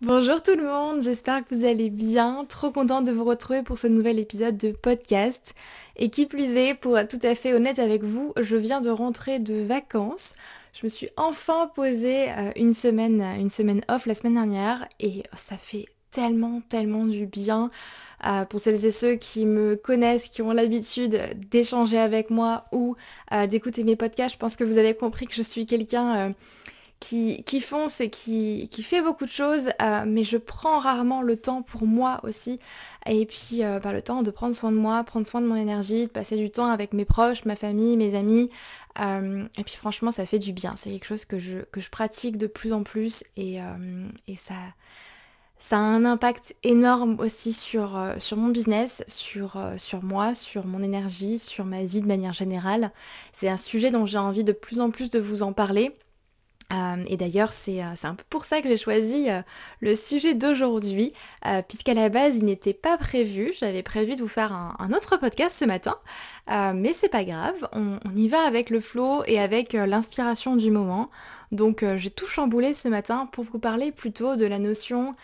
Bonjour tout le monde, j'espère que vous allez bien. Trop contente de vous retrouver pour ce nouvel épisode de podcast. Et qui plus est, pour être tout à fait honnête avec vous, je viens de rentrer de vacances. Je me suis enfin posée euh, une semaine, une semaine off la semaine dernière et ça fait tellement, tellement du bien. Euh, pour celles et ceux qui me connaissent, qui ont l'habitude d'échanger avec moi ou euh, d'écouter mes podcasts, je pense que vous avez compris que je suis quelqu'un qui, qui fonce et qui, qui, fait beaucoup de choses, euh, mais je prends rarement le temps pour moi aussi. Et puis euh, bah, le temps de prendre soin de moi, prendre soin de mon énergie, de passer du temps avec mes proches, ma famille, mes amis. Euh, et puis franchement, ça fait du bien. C'est quelque chose que je, que je pratique de plus en plus et, et ça, ça a un impact énorme aussi sur, sur mon business, sur, sur moi, sur mon énergie, sur ma vie de manière générale. C'est un sujet dont j'ai envie de plus en plus de vous en parler. Euh, et d'ailleurs, euh, c'est un peu pour ça que j'ai choisi euh, le sujet d'aujourd'hui, puisqu'à la base, il n'était pas prévu. J'avais prévu de vous faire un, autre podcast ce matin, mais c'est pas grave. On, on, y va avec le flow et avec l'inspiration du moment. Donc, j'ai tout chamboulé ce matin pour vous parler plutôt de la notion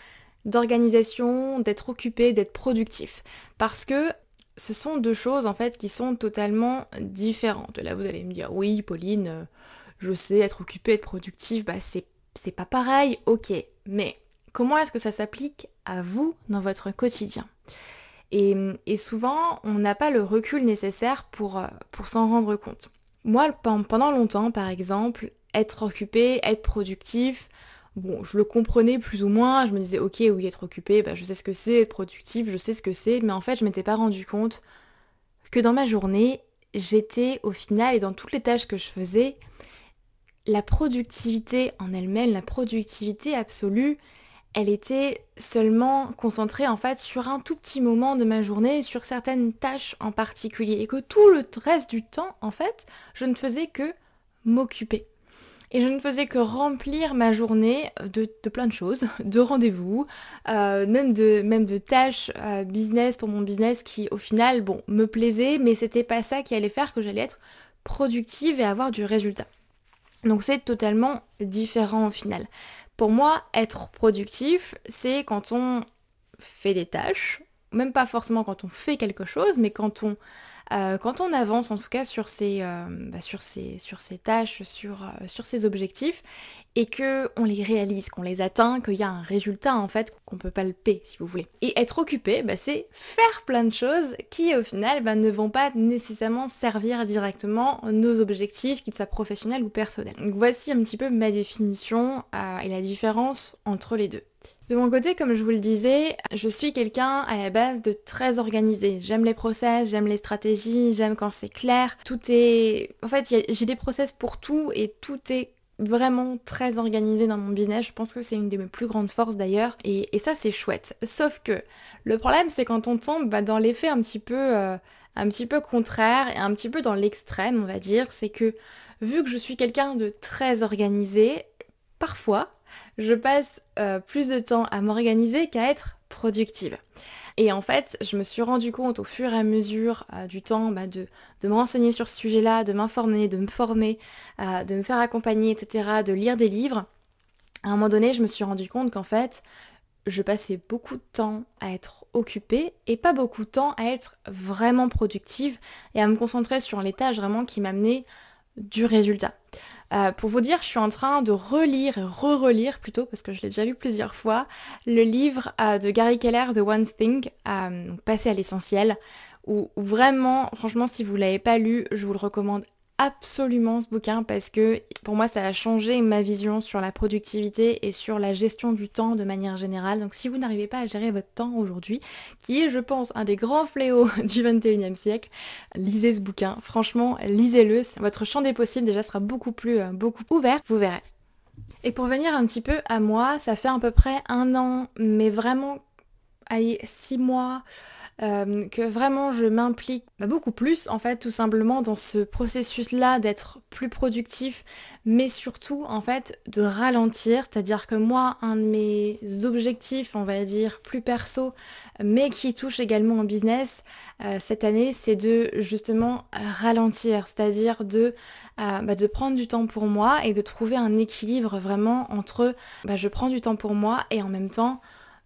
d'organisation, d'être occupé, d'être productif. Parce que ce sont deux choses en fait qui sont totalement différentes. Là, vous allez me dire, oui, Pauline je sais, être occupé, être productif, bah c'est, pas pareil, ok. Mais comment est-ce que ça s'applique à vous dans votre quotidien? Et, souvent, on n'a pas le recul nécessaire pour, euh, s'en rendre compte. Moi, pendant longtemps, par exemple, être occupé, être productif, bon, je le comprenais plus ou moins, je me disais, ok, oui, être occupé, bah, je sais ce que c'est, être productif, je sais ce que c'est, mais en fait, je m'étais pas rendu compte que dans ma journée, j'étais au final et dans toutes les tâches que je faisais, la productivité en elle-même, la productivité absolue, elle était seulement concentrée en fait sur un tout petit moment de ma journée, sur certaines tâches en particulier, et que tout le reste du temps, en fait, je ne faisais que m'occuper. Et je ne faisais que remplir ma journée de, plein de choses, de rendez-vous, euh, même, de, tâches euh, business pour mon business qui au final, bon, me plaisait, mais c'était pas ça qui allait faire que j'allais être productive et avoir du résultat. Donc c'est totalement différent au final. Pour moi, être productif, c'est quand on fait des tâches, même pas forcément quand on fait quelque chose, mais quand on, euh, avance en tout cas sur ces, euh, bah, tâches, sur, euh, sur ces objectifs, et que on les réalise, qu'on les atteint, qu'il y a un résultat en fait qu'on peut palper si vous voulez. Et être occupé, bah, c'est faire plein de choses qui au final bah, ne vont pas nécessairement servir directement nos objectifs, qu'ils soient professionnels ou personnels. Donc voici un petit peu ma définition euh, et la différence entre les deux. De mon côté, comme je vous le disais, je suis quelqu'un à la base de très organisé. J'aime les process, j'aime les stratégies, j'aime quand c'est clair. Tout est... En fait, j'ai des process pour tout et tout est vraiment très organisé dans mon business. Je pense que c'est une de mes plus grandes forces d'ailleurs. Et, ça, c'est chouette. Sauf que le problème, c'est quand on tombe bah, dans l'effet un petit peu... Euh, un petit peu contraire et un petit peu dans l'extrême, on va dire, c'est que vu que je suis quelqu'un de très organisé, parfois, je passe euh, plus de temps à m'organiser qu'à être productive. Et en fait, je me suis rendu compte au fur et à mesure euh, du temps bah, de, me renseigner sur ce sujet-là, de m'informer, de me former, euh, de me faire accompagner, etc., de lire des livres. À un moment donné, je me suis rendu compte qu'en fait, je passais beaucoup de temps à être occupée et pas beaucoup de temps à être vraiment productive et à me concentrer sur les tâches vraiment qui m'amenaient du résultat. Euh, pour vous dire, je suis en train de relire et re-relire plutôt, parce que je l'ai déjà lu plusieurs fois, le livre euh, de Gary Keller, The One Thing, euh, Passer à l'essentiel, où vraiment, franchement, si vous l'avez pas lu, je vous le recommande absolument ce bouquin parce que pour moi ça a changé ma vision sur la productivité et sur la gestion du temps de manière générale. Donc si vous n'arrivez pas à gérer votre temps aujourd'hui, qui est je pense un des grands fléaux du 21e siècle, lisez ce bouquin. Franchement, lisez-le. Votre champ des possibles déjà sera beaucoup plus euh, beaucoup ouvert, vous verrez. Et pour venir un petit peu à moi, ça fait à peu près un an, mais vraiment, allez, six mois, euh, que vraiment je m'implique beaucoup plus en fait tout simplement dans ce processus là d'être plus productif mais surtout en fait de ralentir. C'est à dire que moi un de mes objectifs on va dire plus perso mais qui touche également au business euh, cette année c'est de justement ralentir. C'est à dire de euh, bah, de prendre du temps pour moi et de trouver un équilibre vraiment entre bah, je prends du temps pour moi et en même temps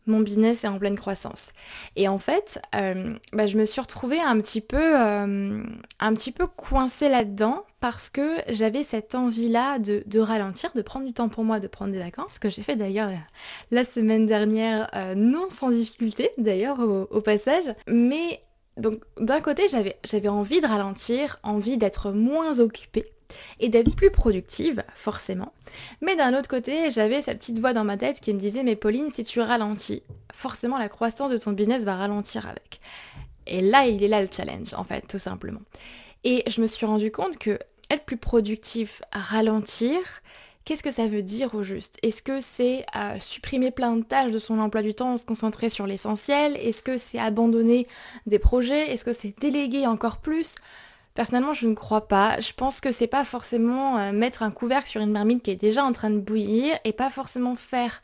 mon business est en pleine croissance. Et en fait, euh, bah, je me suis retrouvée un petit peu, euh, un petit peu coincée là-dedans parce que j'avais cette envie-là de, ralentir, de prendre du temps pour moi, de prendre des vacances, que j'ai fait d'ailleurs la, semaine dernière, euh, non sans difficulté d'ailleurs au, au, passage. Mais donc d'un côté, j'avais envie de ralentir, envie d'être moins occupée et d'être plus productive, forcément. Mais d'un autre côté, j'avais cette petite voix dans ma tête qui me disait Mais Pauline, si tu ralentis, forcément la croissance de ton business va ralentir avec. Et là, il est là le challenge, en fait, tout simplement. Et je me suis rendu compte que être plus productif, ralentir, Qu'est-ce que ça veut dire au juste? Est-ce que c'est euh, supprimer plein de tâches de son emploi du temps, se concentrer sur l'essentiel? Est-ce que c'est abandonner des projets? Est-ce que c'est déléguer encore plus? Personnellement, je ne crois pas. Je pense que c'est pas forcément euh, mettre un couvercle sur une marmite qui est déjà en train de bouillir et pas forcément faire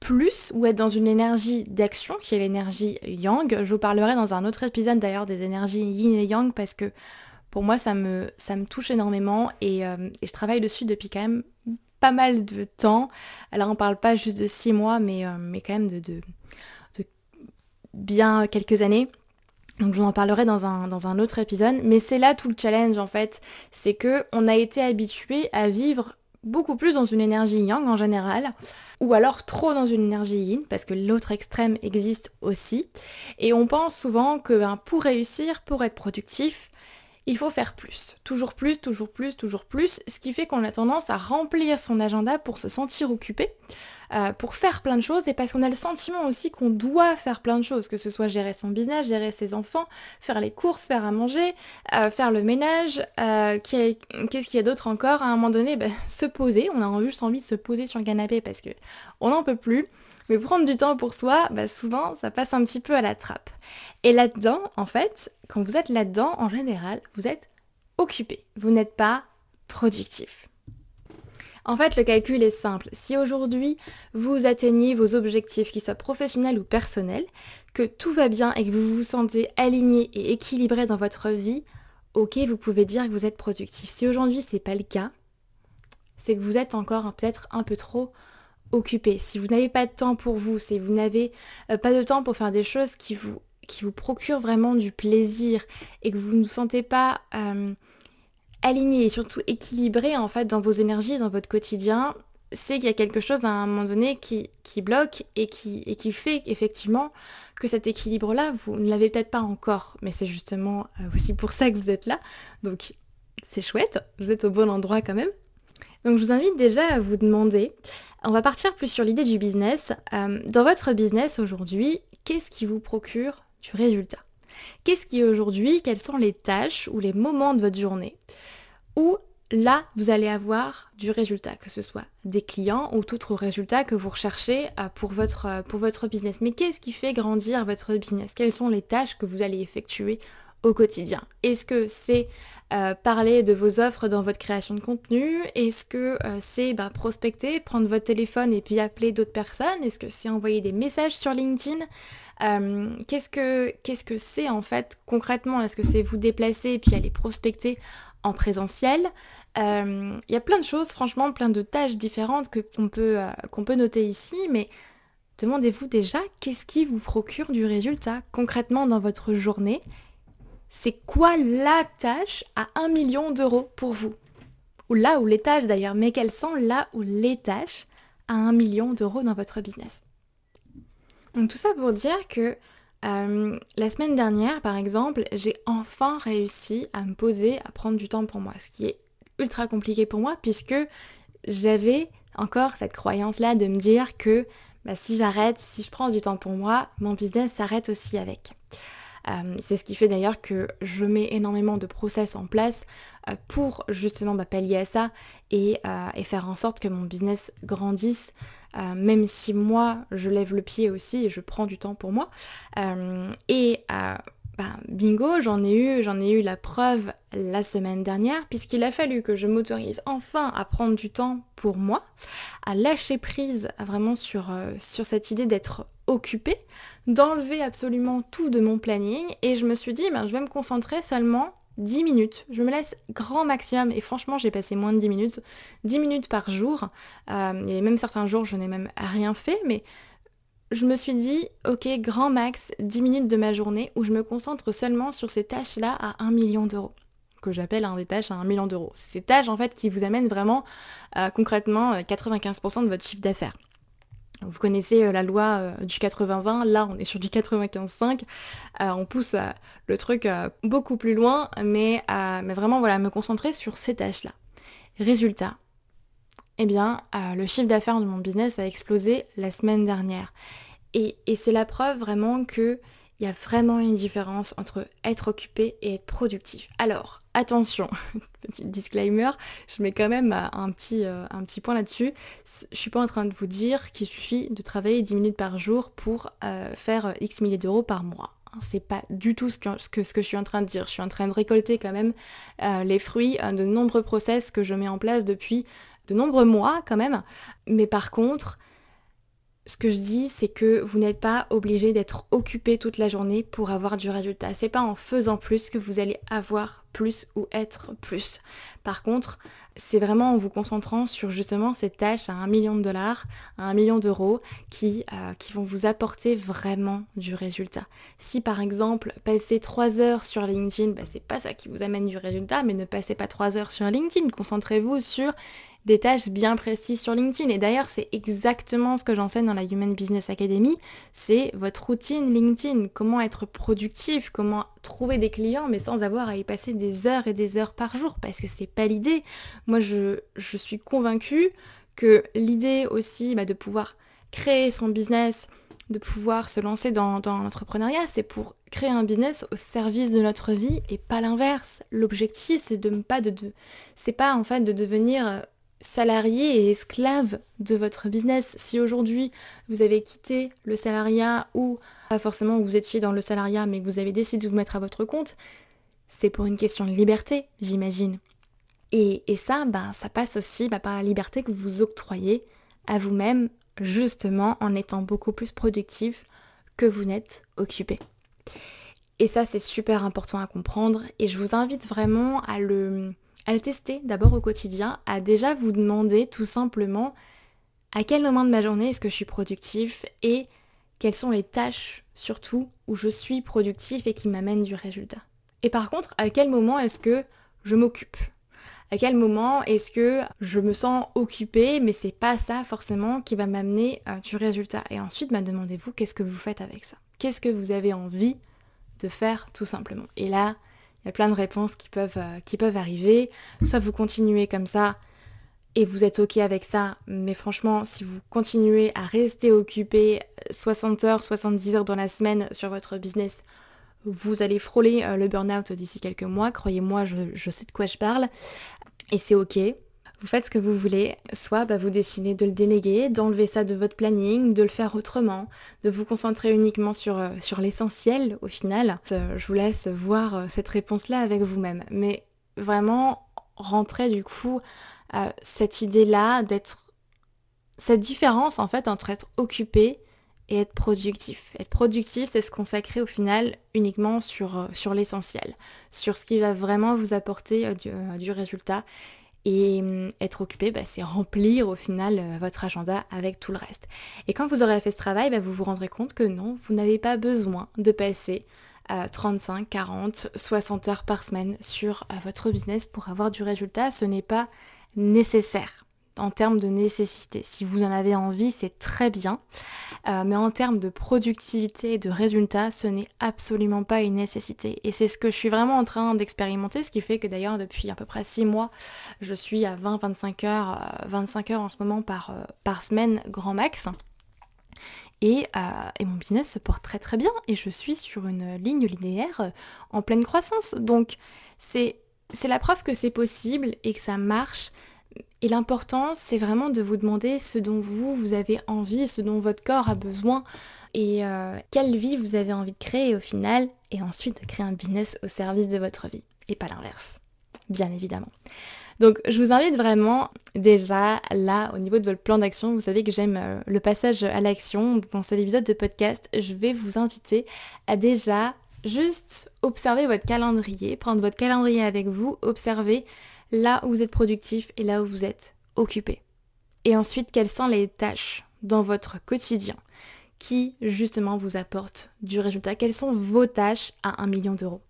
plus ou être dans une énergie d'action qui est l'énergie yang. Je vous parlerai dans un autre épisode d'ailleurs des énergies yin et yang parce que pour moi ça me, ça me touche énormément et, euh, je travaille dessus depuis quand même pas mal de temps. Alors on parle pas juste de six mois mais, euh, mais quand même de, de bien quelques années. Donc je vous en parlerai dans un, autre épisode, mais c'est là tout le challenge en fait, c'est que on a été habitué à vivre beaucoup plus dans une énergie yang en général, ou alors trop dans une énergie yin, parce que l'autre extrême existe aussi. Et on pense souvent que ben, pour réussir, pour être productif, il faut faire plus. Toujours plus, toujours plus, toujours plus, ce qui fait qu'on a tendance à remplir son agenda pour se sentir occupé, euh, pour faire plein de choses, et parce qu'on a le sentiment aussi qu'on doit faire plein de choses, que ce soit gérer son business, gérer ses enfants, faire les courses, faire à manger, euh, faire le ménage, euh, qu'est-ce qu'il y a d'autre encore? À un moment donné, ben, se poser, on a juste envie de se poser sur le canapé parce que on n'en peut plus. Mais prendre du temps pour soi, bah souvent, ça passe un petit peu à la trappe. Et là-dedans, en fait, quand vous êtes là-dedans, en général, vous êtes occupé. Vous n'êtes pas productif. En fait, le calcul est simple. Si aujourd'hui vous atteignez vos objectifs, qu'ils soient professionnels ou personnels, que tout va bien et que vous vous sentez aligné et équilibré dans votre vie, ok, vous pouvez dire que vous êtes productif. Si aujourd'hui c'est pas le cas, c'est que vous êtes encore peut-être un peu trop occupé. Si vous n'avez pas de temps pour vous, si vous n'avez euh, pas de temps pour faire des choses qui vous, qui vous procurent vraiment du plaisir et que vous ne vous sentez pas euh, aligné et surtout équilibré en fait dans vos énergies, dans votre quotidien, c'est qu'il y a quelque chose à un moment donné qui, bloque et qui, et qui fait effectivement que cet équilibre-là, vous ne l'avez peut-être pas encore. Mais c'est justement euh, aussi pour ça que vous êtes là. Donc c'est chouette, vous êtes au bon endroit quand même. Donc je vous invite déjà à vous demander, on va partir plus sur l'idée du business. Euh, dans votre business aujourd'hui, qu'est-ce qui vous procure du résultat? Qu'est-ce qui aujourd'hui, quelles sont les tâches ou les moments de votre journée où là, vous allez avoir du résultat, que ce soit des clients ou tout autre résultat que vous recherchez euh, pour votre, euh, pour votre business. Mais qu'est-ce qui fait grandir votre business? Quelles sont les tâches que vous allez effectuer au quotidien. Est-ce que c'est euh, parler de vos offres dans votre création de contenu? Est-ce que c'est bah, prospecter, prendre votre téléphone et puis appeler d'autres personnes? Est-ce que c'est envoyer des messages sur LinkedIn? Qu'est-ce que qu'est-ce que c'est en fait concrètement? Est-ce que c'est vous déplacer et puis aller prospecter en présentiel? Euh, il y a plein de choses, franchement, plein de tâches différentes qu'on peut, euh, qu'on peut noter ici, mais demandez-vous déjà qu'est-ce qui vous procure du résultat concrètement dans votre journée. C'est quoi la tâche à 1 million d'euros pour vous Ou là où les tâches d'ailleurs, mais quelles sont là où les tâches à 1 million d'euros dans votre business Donc tout ça pour dire que euh, la semaine dernière, par exemple, j'ai enfin réussi à me poser, à prendre du temps pour moi, ce qui est ultra compliqué pour moi puisque j'avais encore cette croyance-là de me dire que bah, si j'arrête, si je prends du temps pour moi, mon business s'arrête aussi avec. Euh, c'est ce qui fait d'ailleurs que je mets énormément de process en place euh, pour justement bah, pallier à ça et, euh, et, faire en sorte que mon business grandisse, même si moi je lève le pied aussi et je prends du temps pour moi. Bah, bingo, j'en ai eu, j'en ai eu la preuve la semaine dernière, puisqu'il a fallu que je m'autorise enfin à prendre du temps pour moi, à lâcher prise vraiment sur, euh, cette idée d'être occupée, d'enlever absolument tout de mon planning, et je me suis dit, ben, je vais me concentrer seulement 10 minutes. Je me laisse grand maximum, et franchement, j'ai passé moins de 10 minutes, 10 minutes par jour. Euh, a même certains jours, je n'ai même rien fait, mais je me suis dit, ok, grand max, 10 minutes de ma journée où je me concentre seulement sur ces tâches-là à 1 million d'euros que j'appelle un des tâches à 1 million d'euros. Ces tâches en fait qui vous amènent vraiment euh, concrètement 95% euh, de votre chiffre d'affaires. Vous connaissez euh, la loi du 80-20, là on est sur du 95-5, on pousse le truc beaucoup plus loin, mais, mais vraiment voilà, me concentrer sur ces tâches-là. Résultat, eh bien, euh, le chiffre d'affaires de mon business a explosé la semaine dernière. Et, c'est la preuve vraiment qu'il y a vraiment une différence entre être occupé et être productif. Alors, attention, petit disclaimer, je mets quand même un petit, euh, un petit point là-dessus. Je suis pas en train de vous dire qu'il suffit de travailler 10 minutes par jour pour euh, faire X milliers d'euros par mois. Hein, c'est pas du tout que, que, ce que je suis en train de dire. Je suis en train de récolter quand même les fruits de nombreux process que je mets en place depuis de nombreux mois quand même. Mais par contre, ce que je dis, c'est que vous n'êtes pas obligé d'être occupé toute la journée pour avoir du résultat. C'est pas en faisant plus que vous allez avoir plus ou être plus. Par contre, c'est vraiment en vous concentrant sur justement ces tâches à un million de dollars, à un million d'euros qui, euh, qui vont vous apporter vraiment du résultat. Si par exemple, passer trois heures sur LinkedIn, bah, c'est pas ça qui vous amène du résultat, mais ne passez pas trois heures sur LinkedIn. Concentrez-vous sur des tâches bien précises sur LinkedIn. Et d'ailleurs, c'est exactement ce que j'enseigne dans la Human Business Academy, c'est votre routine LinkedIn, comment être productif, comment trouver des clients, mais sans avoir à y passer des heures et des heures par jour, parce que c'est pas l'idée. Moi, je, suis convaincue que l'idée aussi bah, de pouvoir créer son business, de pouvoir se lancer dans, l'entrepreneuriat, c'est pour créer un business au service de notre vie et pas l'inverse. L'objectif, c'est de pas de, c'est pas en fait de devenir salarié et esclave de votre business. Si aujourd'hui vous avez quitté le salariat ou pas forcément vous étiez dans le salariat mais que vous avez décidé de vous mettre à votre compte, c'est pour une question de liberté, j'imagine. Et, ça, ben, ça passe aussi bah, par la liberté que vous octroyez à vous-même, justement en étant beaucoup plus productif que vous n'êtes occupé. Et ça, c'est super important à comprendre. Et je vous invite vraiment à le, à le tester d'abord au quotidien, à déjà vous demander tout simplement à quel moment de ma journée est-ce que je suis productif et quelles sont les tâches surtout où je suis productif et qui m'amènent du résultat. Et par contre, à quel moment est-ce que je m'occupe? À quel moment est-ce que je me sens occupée, mais c'est pas ça forcément qui va m'amener euh, du résultat? Et ensuite, bah, demandez-vous qu'est-ce que vous faites avec ça? Qu'est-ce que vous avez envie de faire tout simplement? Et là, il y a plein de réponses qui peuvent, euh, qui peuvent arriver. Soit vous continuez comme ça et vous êtes ok avec ça, mais franchement, si vous continuez à rester occupé 60 heures, 70 heures dans la semaine sur votre business, vous allez frôler euh, le burn-out d'ici quelques mois. Croyez-moi, je, sais de quoi je parle. Et c'est ok. Vous faites ce que vous voulez, soit bah, vous décidez de le déléguer, d'enlever ça de votre planning, de le faire autrement, de vous concentrer uniquement sur, euh, sur l'essentiel au final. Euh, je vous laisse voir cette réponse-là avec vous-même. Mais vraiment, rentrez du coup cette idée-là d'être... Cette différence en fait entre être occupé et être productif. Être productif, c'est se consacrer au final uniquement sur, euh, sur l'essentiel, sur ce qui va vraiment vous apporter euh, euh, du, résultat. Et hum, être occupé, bah, c'est remplir au final votre agenda avec tout le reste. Et quand vous aurez fait ce travail, bah, vous vous rendrez compte que non, vous n'avez pas besoin de passer 35, 40, 60 heures par semaine sur votre business pour avoir du résultat. Ce n'est pas nécessaire en termes de nécessité. Si vous en avez envie, c'est très bien. Euh, mais en termes de productivité et de résultats, ce n'est absolument pas une nécessité. Et c'est ce que je suis vraiment en train d'expérimenter, ce qui fait que d'ailleurs depuis à peu près 6 mois, je suis à 20-25 heures, 25 euh, heures en ce moment par, euh, par semaine grand max. Et, et, mon business se porte très très bien et je suis sur une ligne linéaire en pleine croissance. Donc c'est la preuve que c'est possible et que ça marche et l'important, c'est vraiment de vous demander ce dont vous, vous avez envie, ce dont votre corps a besoin et euh, quelle vie vous avez envie de créer au final et ensuite de créer un business au service de votre vie et pas l'inverse, bien évidemment. Donc je vous invite vraiment déjà là au niveau de votre plan d'action, vous savez que j'aime euh, le passage à l'action. Dans cet épisode de podcast, je vais vous inviter à déjà juste observer votre calendrier, prendre votre calendrier avec vous, observer là où vous êtes productif et là où vous êtes occupé. Et ensuite, quelles sont les tâches dans votre quotidien qui justement vous apportent du résultat? Quelles sont vos tâches à 1 million d'euros?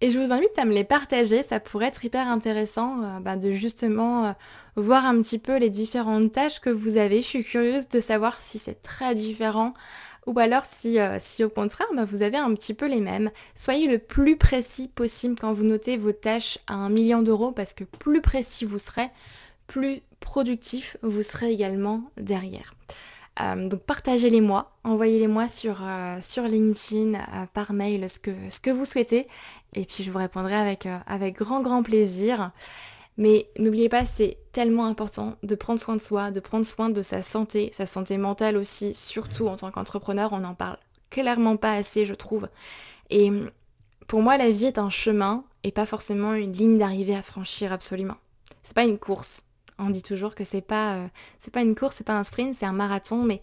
Et je vous invite à me les partager, ça pourrait être hyper intéressant euh, bah, de justement euh, voir un petit peu les différentes tâches que vous avez. Je suis curieuse de savoir si c'est très différent ou alors si, euh, si au contraire bah, vous avez un petit peu les mêmes. Soyez le plus précis possible quand vous notez vos tâches à un million d'euros parce que plus précis vous serez, plus productif vous serez également derrière. Euh, donc partagez-les moi, envoyez-les moi sur, euh, sur LinkedIn, par mail, ce que, ce que vous souhaitez. Et puis je vous répondrai avec, avec grand grand plaisir. Mais n'oubliez pas, c'est tellement important de prendre soin de soi, de prendre soin de sa santé, sa santé mentale aussi, surtout en tant qu'entrepreneur, on n'en parle clairement pas assez, je trouve. Et pour moi, la vie est un chemin et pas forcément une ligne d'arrivée à franchir absolument. C'est pas une course. On dit toujours que c'est pas, euh, pas une course, c'est pas un sprint, c'est un marathon, mais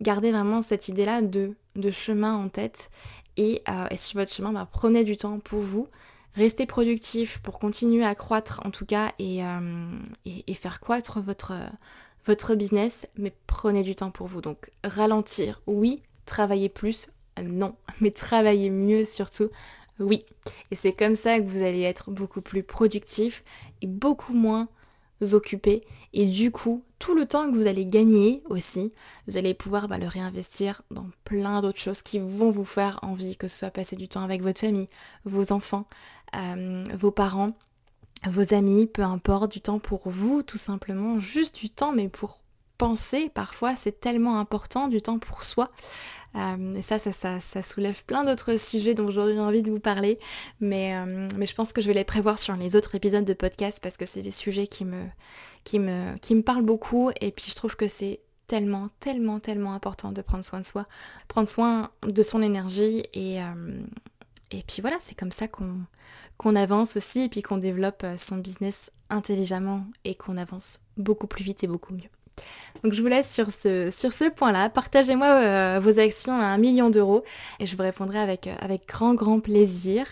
gardez vraiment cette idée-là de, de chemin en tête et, euh, sur votre chemin, bah, prenez du temps pour vous. Restez productif pour continuer à croître en tout cas et, euh, et, faire croître votre, votre business, mais prenez du temps pour vous. Donc ralentir, oui, travailler plus, non, mais travailler mieux surtout, oui. Et c'est comme ça que vous allez être beaucoup plus productif et beaucoup moins occupé. Et du coup, tout le temps que vous allez gagner aussi, vous allez pouvoir bah, le réinvestir dans plein d'autres choses qui vont vous faire envie, que ce soit passer du temps avec votre famille, vos enfants, vos parents, vos amis, peu importe, du temps pour vous, tout simplement, juste du temps, mais pour penser, parfois c'est tellement important, du temps pour soi. Euh, et ça ça, ça, soulève plein d'autres sujets dont j'aurais envie de vous parler, mais, euh, mais je pense que je vais les prévoir sur les autres épisodes de podcast parce que c'est des sujets qui me, qui, me, qui me parlent beaucoup et puis je trouve que c'est tellement, tellement, tellement important de prendre soin de soi, prendre soin de son énergie et, et puis voilà, c'est comme ça qu'on avance aussi et puis qu'on développe euh, son business intelligemment et qu'on avance beaucoup plus vite et beaucoup mieux. Donc je vous laisse sur ce, point-là. Partagez-moi euh, vos actions à un million d'euros et je vous répondrai avec, euh, avec grand grand plaisir.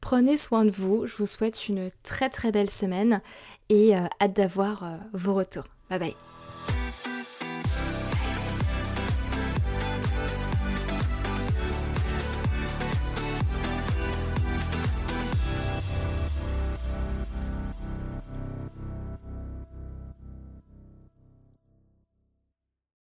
Prenez soin de vous, je vous souhaite une très très belle semaine et hâte d'avoir vos retours. Bye bye